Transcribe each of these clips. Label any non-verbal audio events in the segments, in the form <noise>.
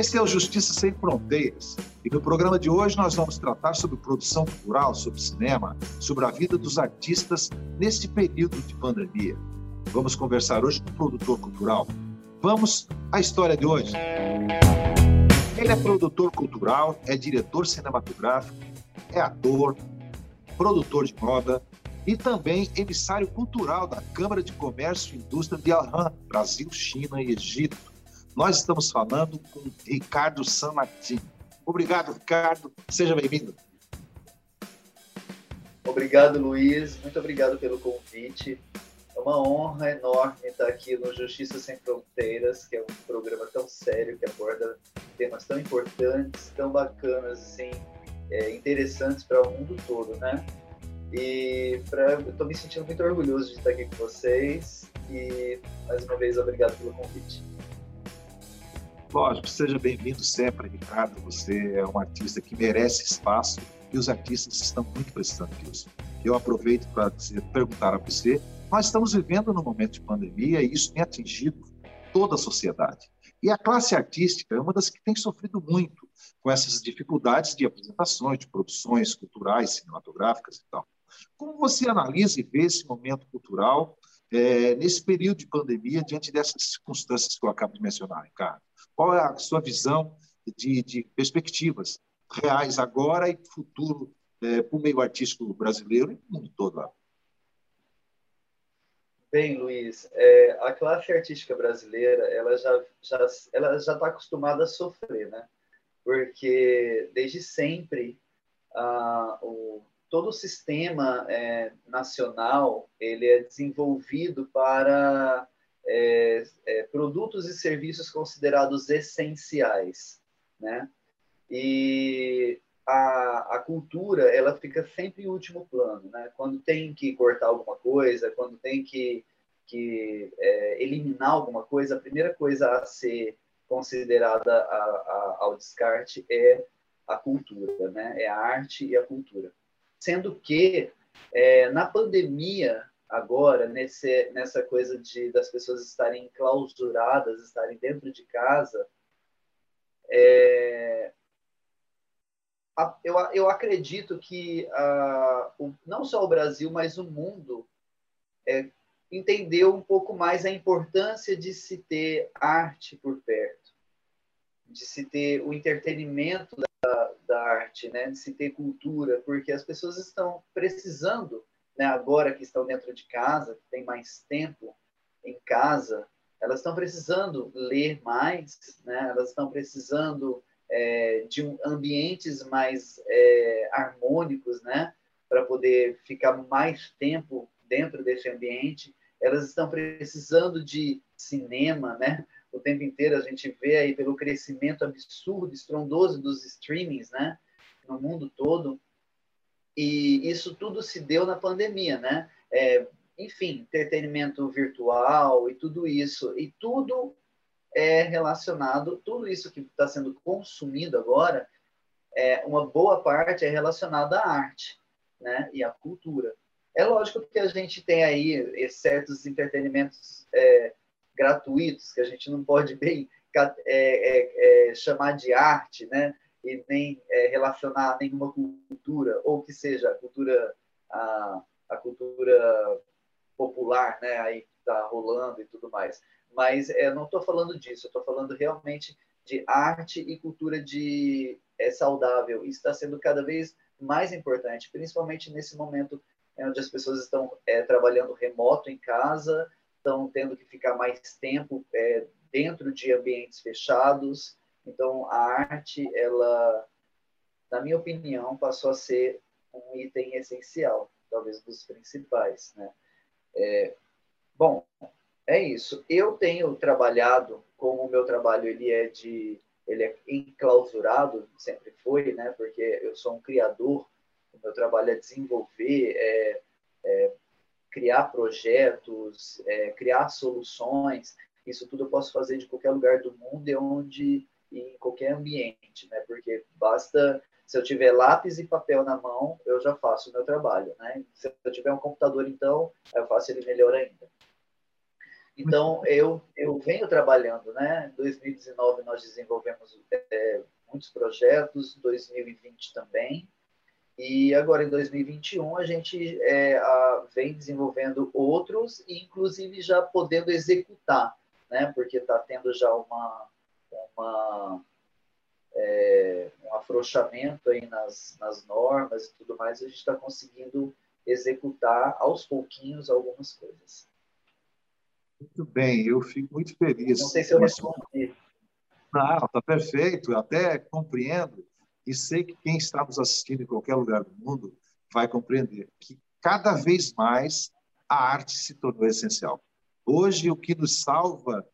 Esse é o Justiça Sem Fronteiras. E no programa de hoje nós vamos tratar sobre produção cultural, sobre cinema, sobre a vida dos artistas neste período de pandemia. Vamos conversar hoje com o produtor cultural. Vamos à história de hoje. Ele é produtor cultural, é diretor cinematográfico, é ator, produtor de moda e também emissário cultural da Câmara de Comércio e Indústria de Alhan, Brasil, China e Egito. Nós estamos falando com Ricardo San Martin. Obrigado, Ricardo. Seja bem-vindo. Obrigado, Luiz. Muito obrigado pelo convite. É uma honra enorme estar aqui no Justiça Sem Fronteiras, que é um programa tão sério que aborda temas tão importantes, tão bacanas, assim, é, interessantes para o mundo todo, né? E pra, eu estou me sentindo muito orgulhoso de estar aqui com vocês e mais uma vez obrigado pelo convite. Lógico, seja bem-vindo sempre, Ricardo. Você é um artista que merece espaço e os artistas estão muito precisando disso. Eu aproveito para perguntar a você nós estamos vivendo num momento de pandemia e isso tem atingido toda a sociedade. E a classe artística é uma das que tem sofrido muito com essas dificuldades de apresentações, de produções culturais, cinematográficas e tal. Como você analisa e vê esse momento cultural é, nesse período de pandemia, diante dessas circunstâncias que eu acabo de mencionar, Ricardo? Qual é a sua visão de, de perspectivas reais agora e futuro é, para o meio artístico brasileiro e no mundo todo? Bem, Luiz, é, a classe artística brasileira ela já já ela já está acostumada a sofrer, né? Porque desde sempre ah, o, todo o sistema é, nacional ele é desenvolvido para é, é, produtos e serviços considerados essenciais, né? E a, a cultura ela fica sempre em último plano, né? Quando tem que cortar alguma coisa, quando tem que, que é, eliminar alguma coisa, a primeira coisa a ser considerada a, a, ao descarte é a cultura, né? É a arte e a cultura. Sendo que é, na pandemia agora nesse, nessa coisa de das pessoas estarem clausuradas, estarem dentro de casa, é, eu, eu acredito que uh, o, não só o Brasil, mas o mundo é, entendeu um pouco mais a importância de se ter arte por perto, de se ter o entretenimento da, da arte, né? de se ter cultura, porque as pessoas estão precisando, né, agora que estão dentro de casa, que tem mais tempo em casa, elas estão precisando ler mais, né? elas estão precisando é, de um, ambientes mais é, harmônicos, né? Para poder ficar mais tempo dentro desse ambiente. Elas estão precisando de cinema, né? O tempo inteiro a gente vê aí pelo crescimento absurdo, estrondoso dos streamings, né? No mundo todo. E isso tudo se deu na pandemia, né? É, enfim, entretenimento virtual e tudo isso. E tudo é relacionado, tudo isso que está sendo consumido agora, é, uma boa parte é relacionada à arte né, e à cultura. É lógico que a gente tem aí certos entretenimentos é, gratuitos que a gente não pode bem é, é, é, chamar de arte, né? E nem é, relacionar nenhuma cultura, ou que seja a cultura, a, a cultura popular, né? Aí está rolando e tudo mais mas é, não estou falando disso, estou falando realmente de arte e cultura de é, saudável. Isso está sendo cada vez mais importante, principalmente nesse momento onde as pessoas estão é, trabalhando remoto em casa, estão tendo que ficar mais tempo é, dentro de ambientes fechados. Então, a arte, ela, na minha opinião, passou a ser um item essencial, talvez dos principais, né? É, bom, é isso. Eu tenho trabalhado, como o meu trabalho ele é de ele é enclausurado, sempre foi, né? Porque eu sou um criador, o meu trabalho é desenvolver, é, é criar projetos, é, criar soluções. Isso tudo eu posso fazer de qualquer lugar do mundo e onde em qualquer ambiente, né? Porque basta se eu tiver lápis e papel na mão, eu já faço o meu trabalho, né? Se eu tiver um computador, então, eu faço ele melhor ainda. Então, eu, eu venho trabalhando, né? Em 2019 nós desenvolvemos é, muitos projetos, 2020 também, e agora em 2021 a gente é, a, vem desenvolvendo outros e inclusive já podendo executar, né? Porque está tendo já uma, uma é, um afrouxamento aí nas, nas normas e tudo mais, a gente está conseguindo executar aos pouquinhos algumas coisas. Muito bem, eu fico muito feliz. Não sei se eu respondi. Não, está perfeito, até compreendo e sei que quem está nos assistindo em qualquer lugar do mundo vai compreender que cada vez mais a arte se tornou essencial. Hoje, o que nos salva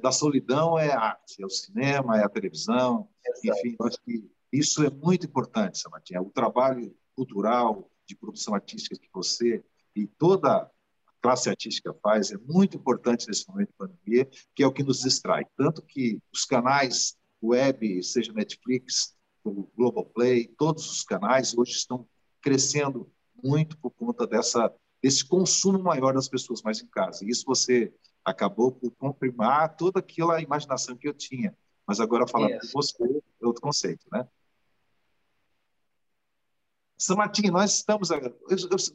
da solidão é a arte, é o cinema, é a televisão, Exato. enfim, acho que isso é muito importante, Samatinha. O trabalho cultural, de produção artística que você e toda a classe artística faz é muito importante nesse momento de pandemia, que é o que nos distrai. Tanto que os canais web, seja Netflix, o Globoplay, todos os canais hoje estão crescendo muito por conta dessa desse consumo maior das pessoas mais em casa. E isso você acabou por confirmar toda aquela imaginação que eu tinha. Mas agora falando com você, é outro conceito, né? São Martinho, nós estamos.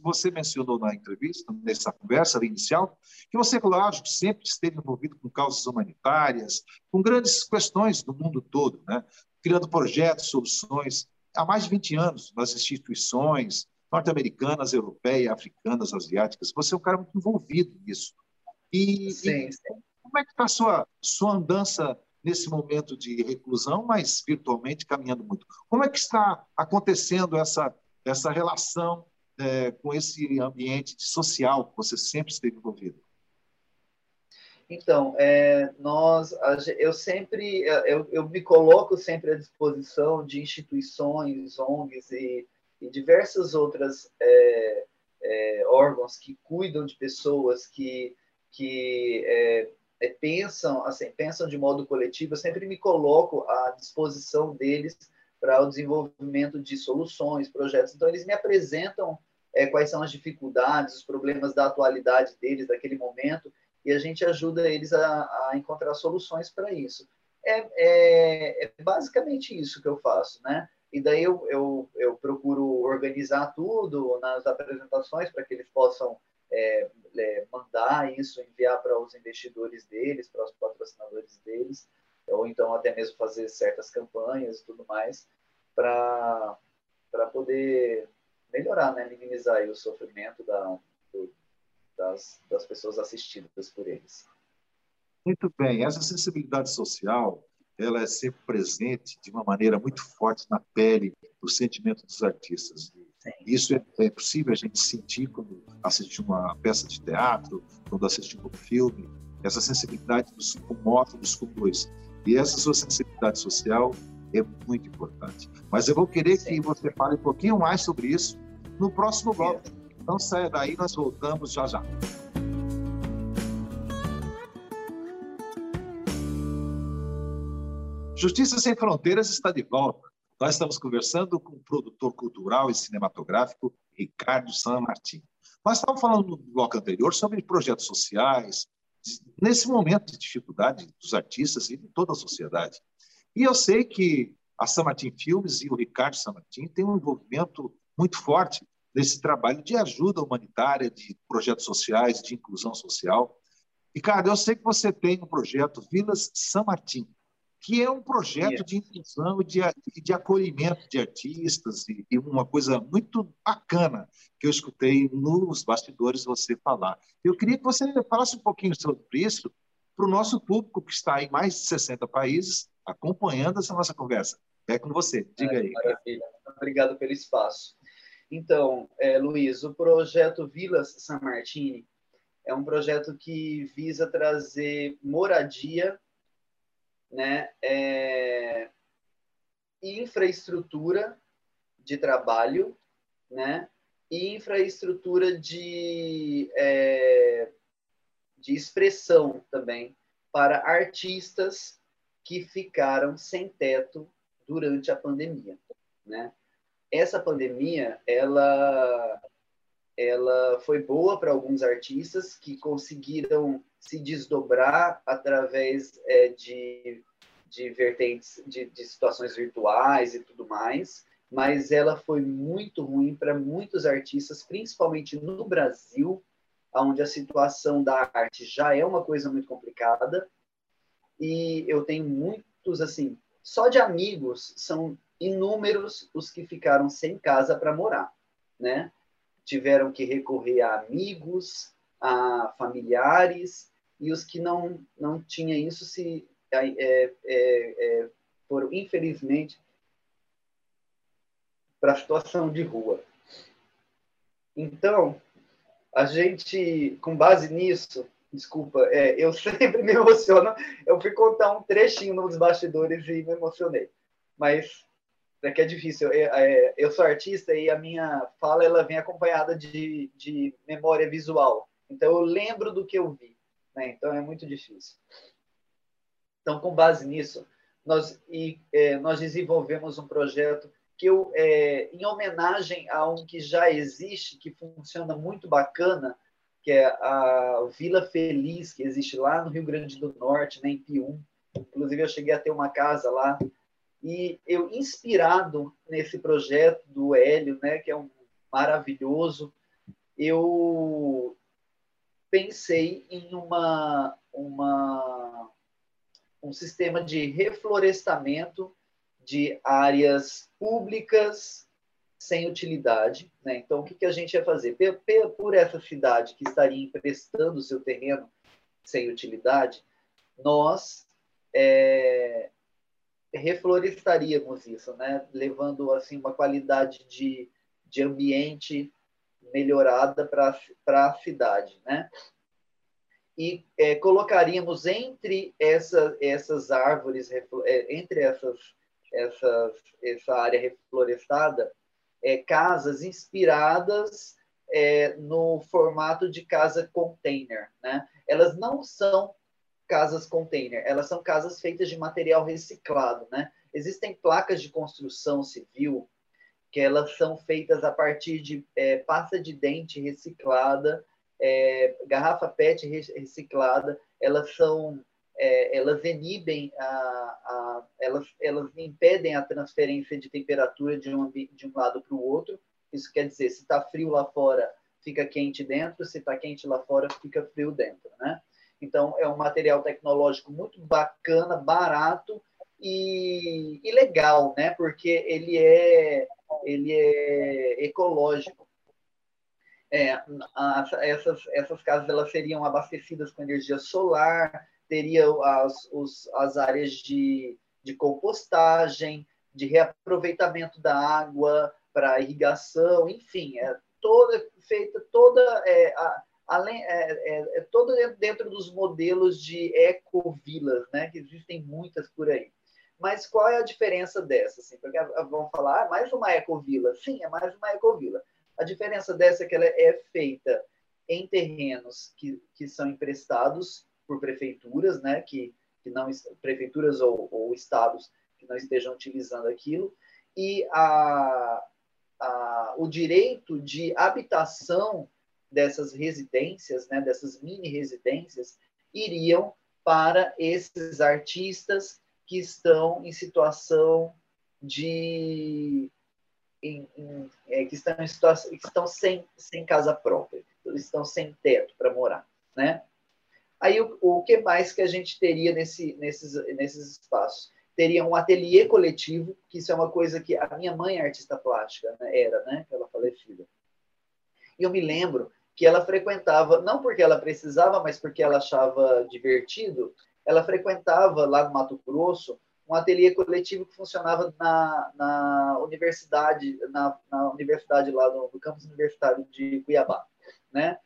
Você mencionou na entrevista, nessa conversa inicial, que você, lógico, sempre esteve envolvido com causas humanitárias, com grandes questões do mundo todo, né? criando projetos, soluções. Há mais de 20 anos, nas instituições norte-americanas, europeias, africanas, asiáticas. Você é um cara muito envolvido nisso. E, sim, sim. como é que está a sua, sua andança nesse momento de reclusão, mas virtualmente caminhando muito? Como é que está acontecendo essa essa relação é, com esse ambiente social que você sempre esteve envolvido? Então, é, nós, eu sempre, eu, eu, me coloco sempre à disposição de instituições, ONGs e, e diversas outras é, é, órgãos que cuidam de pessoas que, que é, é, pensam, assim, pensam de modo coletivo. Eu sempre me coloco à disposição deles para o desenvolvimento de soluções, projetos. Então, eles me apresentam é, quais são as dificuldades, os problemas da atualidade deles, daquele momento, e a gente ajuda eles a, a encontrar soluções para isso. É, é, é, basicamente isso que eu faço, né? E daí eu, eu, eu procuro organizar tudo nas apresentações para que eles possam é, é, mandar isso, enviar para os investidores deles, para os patrocinadores deles ou então até mesmo fazer certas campanhas e tudo mais para poder melhorar, né? minimizar o sofrimento da, do, das, das pessoas assistidas por eles. Muito bem, essa sensibilidade social ela é sempre presente de uma maneira muito forte na pele do sentimento dos artistas. Isso é, é, possível a gente sentir quando assiste uma peça de teatro, quando assiste um filme. Essa sensibilidade nos comove, nos conduz. E essa sua sensibilidade social é muito importante. Mas eu vou querer que você fale um pouquinho mais sobre isso no próximo bloco. Então saia daí, nós voltamos já já. Justiça Sem Fronteiras está de volta. Nós estamos conversando com o produtor cultural e cinematográfico Ricardo San Martin. Nós estávamos falando no bloco anterior sobre projetos sociais, nesse momento de dificuldade dos artistas e de toda a sociedade. E eu sei que a Samatim Filmes e o Ricardo Samatim têm um envolvimento muito forte nesse trabalho de ajuda humanitária, de projetos sociais, de inclusão social. Ricardo, eu sei que você tem um projeto Vilas São Martim, que é um projeto de inclusão e de, de acolhimento de artistas e, e, uma coisa muito bacana que eu escutei nos bastidores você falar. Eu queria que você falasse um pouquinho sobre isso para o nosso público que está em mais de 60 países acompanhando essa nossa conversa. É com você, diga aí. Maravilha, obrigado pelo espaço. Então, é, Luiz, o projeto Vilas San Martini é um projeto que visa trazer moradia né, é, infraestrutura de trabalho, né, e infraestrutura de, é, de expressão também para artistas que ficaram sem teto durante a pandemia, né? Essa pandemia, ela ela foi boa para alguns artistas que conseguiram se desdobrar através é, de, de vertentes de, de situações virtuais e tudo mais, mas ela foi muito ruim para muitos artistas, principalmente no Brasil, onde a situação da arte já é uma coisa muito complicada. E eu tenho muitos, assim, só de amigos, são inúmeros os que ficaram sem casa para morar, né? Tiveram que recorrer a amigos, a familiares, e os que não, não tinham isso se é, é, é, foram, infelizmente, para a situação de rua. Então, a gente, com base nisso, desculpa, é, eu <laughs> sempre me emociono. Eu fui contar um trechinho nos bastidores e me emocionei. Mas é que é difícil. Eu, é, eu sou artista e a minha fala ela vem acompanhada de, de memória visual. Então eu lembro do que eu vi. Né? Então é muito difícil. Então, com base nisso, nós, e, é, nós desenvolvemos um projeto que eu, é, em homenagem a um que já existe, que funciona muito bacana, que é a Vila Feliz, que existe lá no Rio Grande do Norte, né, em Pium. Inclusive, eu cheguei a ter uma casa lá. E eu, inspirado nesse projeto do Hélio, né, que é um maravilhoso, eu pensei em uma, uma, um sistema de reflorestamento de áreas públicas sem utilidade. Né? Então, o que, que a gente ia fazer? Por essa cidade que estaria emprestando seu terreno sem utilidade, nós é, reflorestaríamos isso, né? levando assim uma qualidade de, de ambiente melhorada para a cidade. Né? E é, colocaríamos entre essa, essas árvores, é, entre essas essas, essa área reflorestada, é, casas inspiradas é, no formato de casa container. Né? Elas não são casas container, elas são casas feitas de material reciclado. Né? Existem placas de construção civil que elas são feitas a partir de é, pasta de dente reciclada, é, garrafa PET reciclada, elas são é, elas inibem a, a, elas, elas impedem a transferência de temperatura de um, de um lado para o outro. Isso quer dizer, se está frio lá fora, fica quente dentro, se está quente lá fora, fica frio dentro, né? Então, é um material tecnológico muito bacana, barato e, e legal, né? Porque ele é, ele é ecológico. É, essas, essas casas elas seriam abastecidas com energia solar, teria as, os, as áreas de, de compostagem, de reaproveitamento da água para irrigação, enfim, é toda feita toda é, a, além é, é, é todo dentro dos modelos de ecovilas, né? Que existem muitas por aí. Mas qual é a diferença dessa? Assim, porque vão falar, ah, mais uma ecovila. Sim, é mais uma ecovila. A diferença dessa é que ela é feita em terrenos que, que são emprestados por prefeituras, né, que, que não prefeituras ou, ou estados que não estejam utilizando aquilo, e a, a, o direito de habitação dessas residências, né, dessas mini residências, iriam para esses artistas que estão em situação de em, em, é, que estão em situação que estão sem, sem casa própria, estão sem teto para morar, né? Aí, o, o que mais que a gente teria nesse, nesses, nesses espaços? Teria um ateliê coletivo, que isso é uma coisa que a minha mãe é artista plástica, né? era, né? Ela falecida. E eu me lembro que ela frequentava, não porque ela precisava, mas porque ela achava divertido, ela frequentava lá no Mato Grosso um ateliê coletivo que funcionava na, na universidade, na, na universidade lá no, no campus universitário de Cuiabá, né?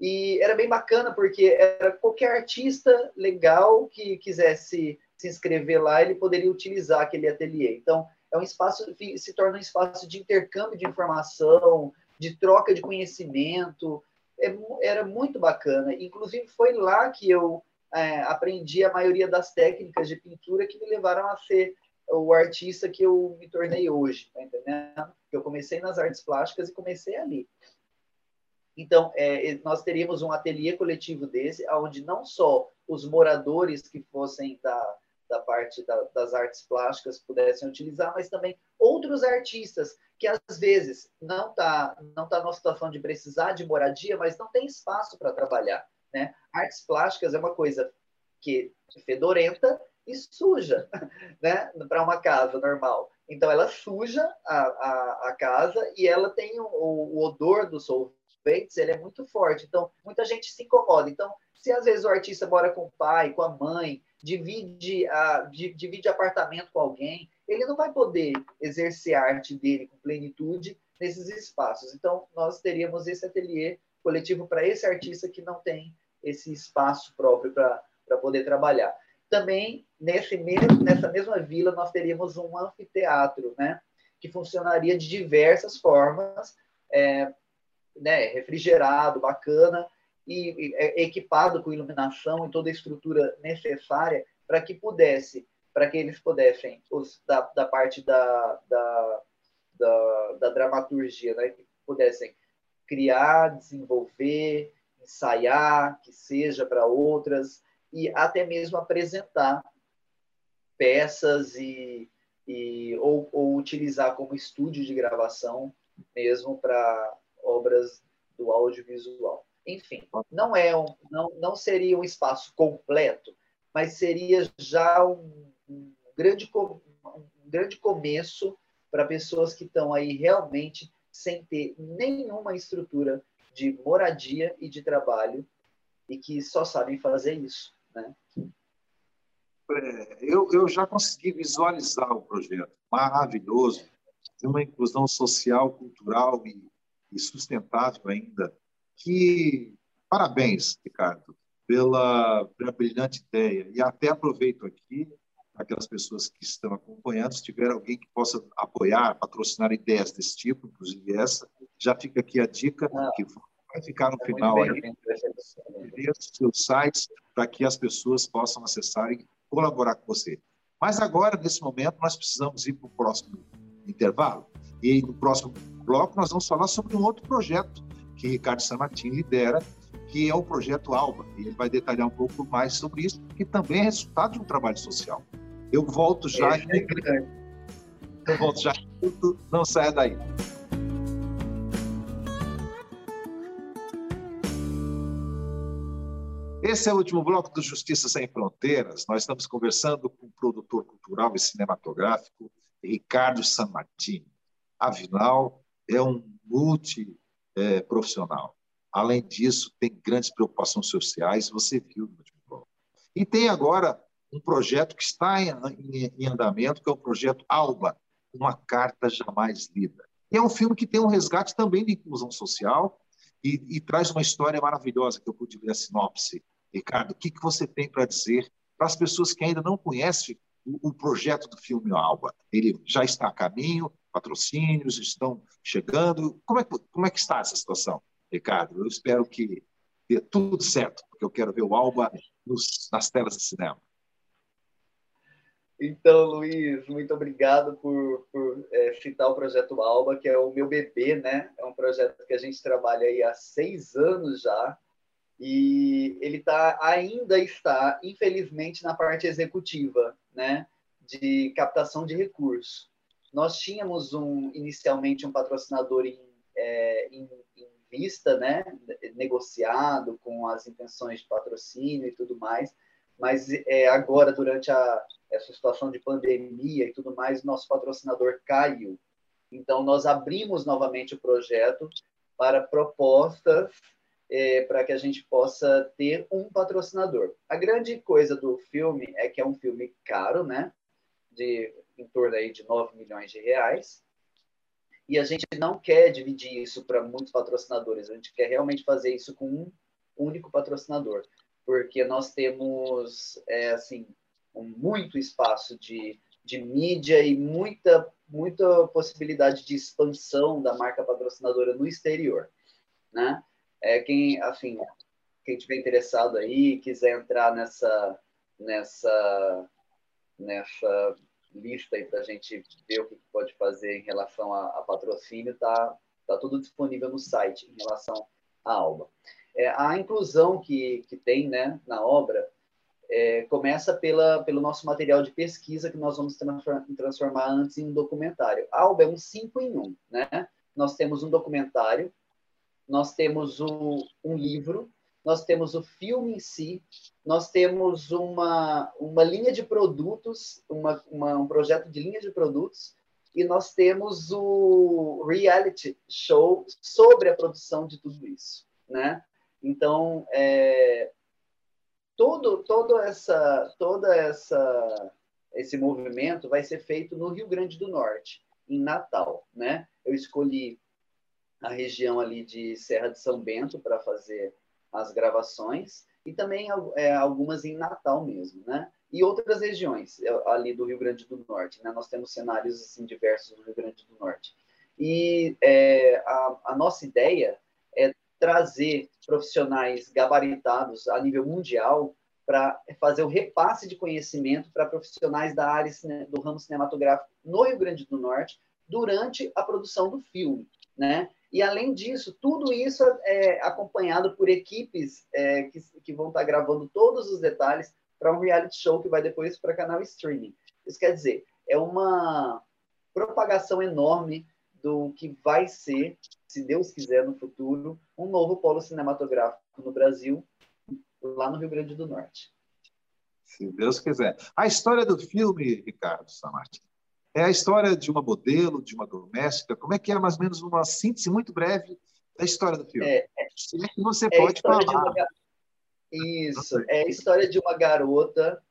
E era bem bacana, porque era qualquer artista legal que quisesse se inscrever lá, ele poderia utilizar aquele ateliê. Então, é um espaço, se torna um espaço de intercâmbio de informação, de troca de conhecimento. É, era muito bacana. Inclusive, foi lá que eu é, aprendi a maioria das técnicas de pintura que me levaram a ser o artista que eu me tornei hoje, tá entendendo? Eu comecei nas artes plásticas e comecei ali. Então, é, nós teríamos um ateliê coletivo desse, onde não só os moradores que fossem da, da parte da, das artes plásticas pudessem utilizar, mas também outros artistas que às vezes não está não tá numa situação de precisar de moradia, mas não tem espaço para trabalhar. Né? Artes plásticas é uma coisa que fedorenta e suja <laughs> né? para uma casa normal. Então, ela suja a, a, a casa e ela tem o, o odor dos solventes, ele é muito forte. Então, muita gente se incomoda. Então, se às vezes o artista mora com o pai, com a mãe, divide, a, divide apartamento com alguém, ele não vai poder exercer a arte dele com plenitude nesses espaços. Então, nós teríamos esse ateliê coletivo para esse artista que não tem esse espaço próprio para poder trabalhar. Também, nesse mesmo, nessa mesma vila, nós teríamos um anfiteatro, né? que funcionaria de diversas formas, é, né, refrigerado, bacana, e, e é, equipado com iluminação e toda a estrutura necessária para que pudesse para que eles pudessem, os, da, da parte da, da, da, da dramaturgia, né? que pudessem criar, desenvolver, ensaiar, que seja para outras, e até mesmo apresentar peças e, e ou, ou utilizar como estúdio de gravação mesmo para obras do audiovisual. Enfim, não é um, não, não seria um espaço completo, mas seria já um um grande, um grande começo para pessoas que estão aí realmente sem ter nenhuma estrutura de moradia e de trabalho e que só sabem fazer isso. Né? É, eu, eu já consegui visualizar o projeto, maravilhoso, de uma inclusão social, cultural e, e sustentável ainda. Que parabéns, Ricardo, pela, pela brilhante ideia. E até aproveito aqui aquelas pessoas que estão acompanhando, se tiver alguém que possa apoiar, patrocinar ideias desse tipo, inclusive essa, já fica aqui a dica ah, que vai ficar no é final aí, os seus sites para que as pessoas possam acessar e colaborar com você. Mas agora, nesse momento, nós precisamos ir para o próximo intervalo. E no próximo bloco nós vamos falar sobre um outro projeto que Ricardo Samartin lidera, que é o projeto Alba. E ele vai detalhar um pouco mais sobre isso, que também é resultado de um trabalho social. Eu volto já. É, é eu volto já. Não saia daí. Esse é o último bloco do Justiça Sem Fronteiras. Nós estamos conversando com o produtor cultural e cinematográfico Ricardo San Martini. Afinal, é um multiprofissional. É, Além disso, tem grandes preocupações sociais, você viu no último bloco. E tem agora um projeto que está em, em, em andamento, que é o projeto Alba, uma carta jamais lida. E é um filme que tem um resgate também de inclusão social e, e traz uma história maravilhosa que eu pude ver a sinopse. Ricardo, o que, que você tem para dizer para as pessoas que ainda não conhecem o, o, projeto do filme Alba? Ele já está a caminho, patrocínios estão chegando. Como é, como é que está essa situação, Ricardo? Eu espero que dê tudo certo, porque eu quero ver o Alba nos, nas telas de cinema. Então, Luiz, muito obrigado por, por é, citar o projeto Alba, que é o meu bebê, né? É um projeto que a gente trabalha aí há seis anos já, e ele tá, ainda está, infelizmente, na parte executiva, né? De captação de recursos. Nós tínhamos um, inicialmente um patrocinador em, é, em, em vista, né? Negociado com as intenções de patrocínio e tudo mais, mas é, agora, durante a essa situação de pandemia e tudo mais, nosso patrocinador caiu. Então, nós abrimos novamente o projeto para propostas é, para que a gente possa ter um patrocinador. A grande coisa do filme é que é um filme caro, né? De em torno aí de 9 milhões de reais. E a gente não quer dividir isso para muitos patrocinadores, a gente quer realmente fazer isso com um único patrocinador, porque nós temos, é, assim, muito espaço de, de mídia e muita, muita possibilidade de expansão da marca patrocinadora no exterior, né? É, quem, assim, quem tiver interessado aí, quiser entrar nessa, nessa, nessa lista aí para a gente ver o que pode fazer em relação a, a patrocínio, tá, tá tudo disponível no site em relação a Alba. É, a inclusão que, que tem né, na obra é, começa pela, pelo nosso material de pesquisa que nós vamos transformar antes em um documentário. A Alba é um 5 em 1. Um, né? Nós temos um documentário, nós temos o, um livro, nós temos o filme em si, nós temos uma, uma linha de produtos, uma, uma, um projeto de linha de produtos, e nós temos o reality show sobre a produção de tudo isso, né? Então, é, todo, todo essa, toda essa, esse movimento vai ser feito no Rio Grande do Norte, em Natal, né? Eu escolhi a região ali de Serra de São Bento para fazer as gravações e também é, algumas em Natal mesmo, né? E outras regiões ali do Rio Grande do Norte, né? Nós temos cenários assim diversos no Rio Grande do Norte. E é, a, a nossa ideia é trazer profissionais gabaritados a nível mundial para fazer o repasse de conhecimento para profissionais da área do ramo cinematográfico no Rio Grande do Norte durante a produção do filme, né? E, além disso, tudo isso é acompanhado por equipes é, que, que vão estar gravando todos os detalhes para um reality show que vai depois para canal streaming. Isso quer dizer, é uma propagação enorme do que vai ser, se Deus quiser, no futuro, um novo polo cinematográfico no Brasil, lá no Rio Grande do Norte. Se Deus quiser. A história do filme, Ricardo Samart, é a história de uma modelo, de uma doméstica. Como é que é, mais ou menos, uma síntese muito breve da história do filme? É, é, Se é que você é pode falar. Uma... Isso, é a história de uma garota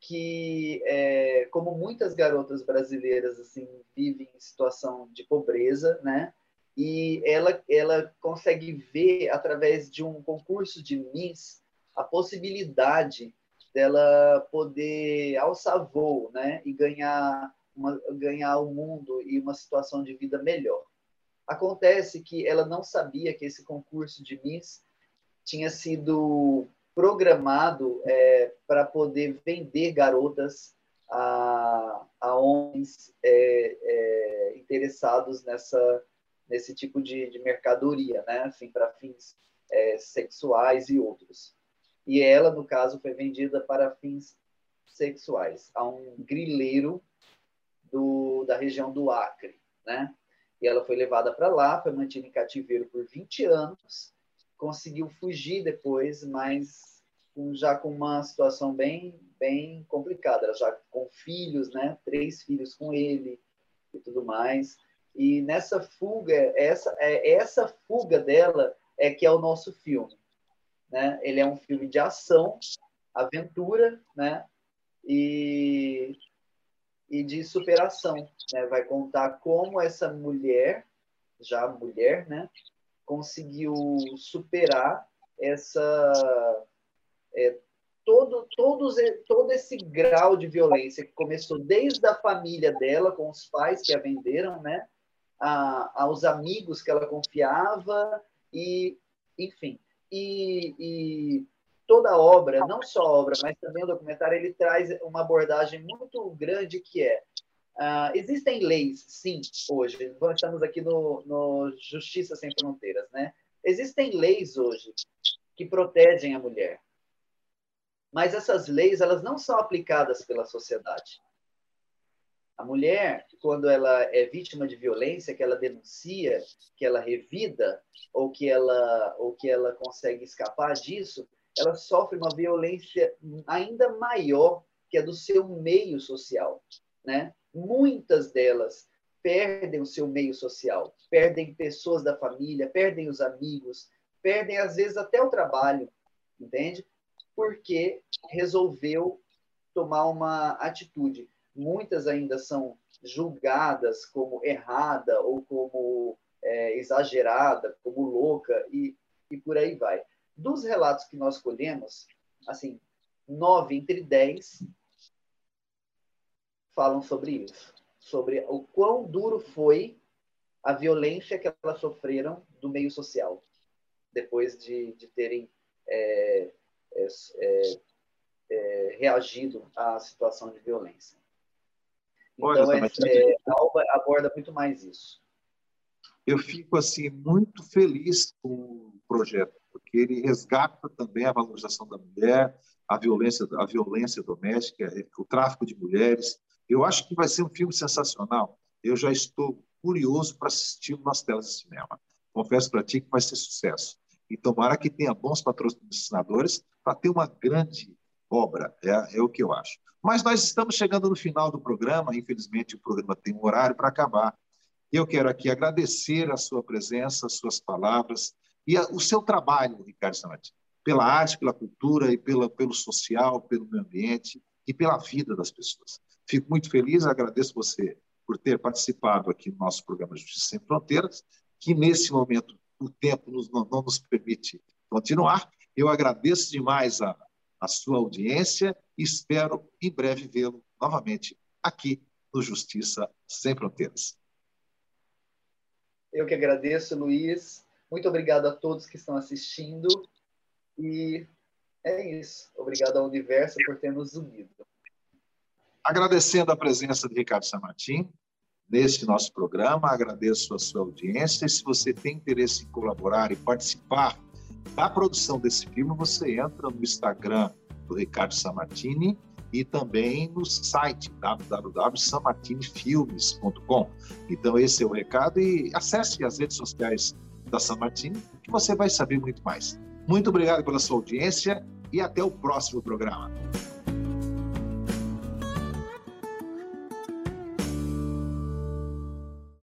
que, é, como muitas garotas brasileiras, assim, vivem em situação de pobreza, né? E ela, ela consegue ver, através de um concurso de Miss, a possibilidade dela poder alçar voo, né? E ganhar uma, ganhar o mundo e uma situação de vida melhor. Acontece que ela não sabia que esse concurso de Miss tinha sido programado é, para poder vender garotas a, a homens é, é, interessados nessa nesse tipo de, de mercadoria, né? Assim, para fins é, sexuais e outros. E ela, no caso, foi vendida para fins sexuais a um grileiro do, da região do Acre, né? E ela foi levada para lá, foi mantida em cativeiro por 20 anos, conseguiu fugir depois, mas já com uma situação bem bem complicada, ela já com filhos, né? Três filhos com ele e tudo mais. E nessa fuga, essa é essa fuga dela é que é o nosso filme, né? Ele é um filme de ação, aventura, né? E e de superação. Né? Vai contar como essa mulher, já mulher, né, conseguiu superar essa é, todo, todos, todo esse grau de violência que começou desde a família dela, com os pais que a venderam, né, a, aos amigos que ela confiava e, enfim, e, e toda a obra, não só a obra, mas também o documentário, ele traz uma abordagem muito grande que é uh, existem leis, sim, hoje. Estamos aqui no, no Justiça Sem Fronteiras, né? Existem leis hoje que protegem a mulher. Mas essas leis, elas não são aplicadas pela sociedade. A mulher, quando ela é vítima de violência, que ela denuncia, que ela revida, ou que ela, ou que ela consegue escapar disso, ela sofre uma violência ainda maior que a do seu meio social, né? Muitas delas perdem o seu meio social, perdem pessoas da família, perdem os amigos, perdem às vezes até o trabalho, entende? Porque resolveu tomar uma atitude. Muitas ainda são julgadas como errada ou como é, exagerada, como louca e, e por aí vai. Dos relatos que nós colhemos, assim, nove entre dez falam sobre isso, sobre o quão duro foi a violência que elas sofreram do meio social, depois de, de terem é, é, é, é reagido à situação de violência. Então, é, é, a Alba aborda muito mais isso. eu fico assim muito feliz com o projeto, porque ele resgata também a valorização da mulher, a violência, a violência doméstica, o tráfico de mulheres. Eu acho que vai ser um filme sensacional. Eu já estou curioso para assistir nas telas de cinema. Confesso para ti que vai ser sucesso. E tomara que tenha bons patrocinadores para ter uma grande obra, é, é o que eu acho. Mas nós estamos chegando no final do programa, infelizmente o programa tem um horário para acabar. Eu quero aqui agradecer a sua presença, as suas palavras e a, o seu trabalho, Ricardo Samati, pela arte, pela cultura e pela, pelo social, pelo meio ambiente e pela vida das pessoas. Fico muito feliz, agradeço você por ter participado aqui no nosso programa Justiça Sem Fronteiras, que nesse momento o tempo nos, não, não nos permite continuar. Eu agradeço demais a, a sua audiência e espero em breve vê-lo novamente aqui no Justiça Sem Fronteiras. Eu que agradeço, Luiz. Muito obrigado a todos que estão assistindo. E é isso. Obrigado ao universo por ter nos unido. Agradecendo a presença de Ricardo Samartim neste nosso programa, agradeço a sua audiência. E se você tem interesse em colaborar e participar da produção desse filme, você entra no Instagram do Ricardo Samartini e também no site www.samartinifilmes.com. Então, esse é o recado e acesse as redes sociais da Samartini que você vai saber muito mais. Muito obrigado pela sua audiência e até o próximo programa.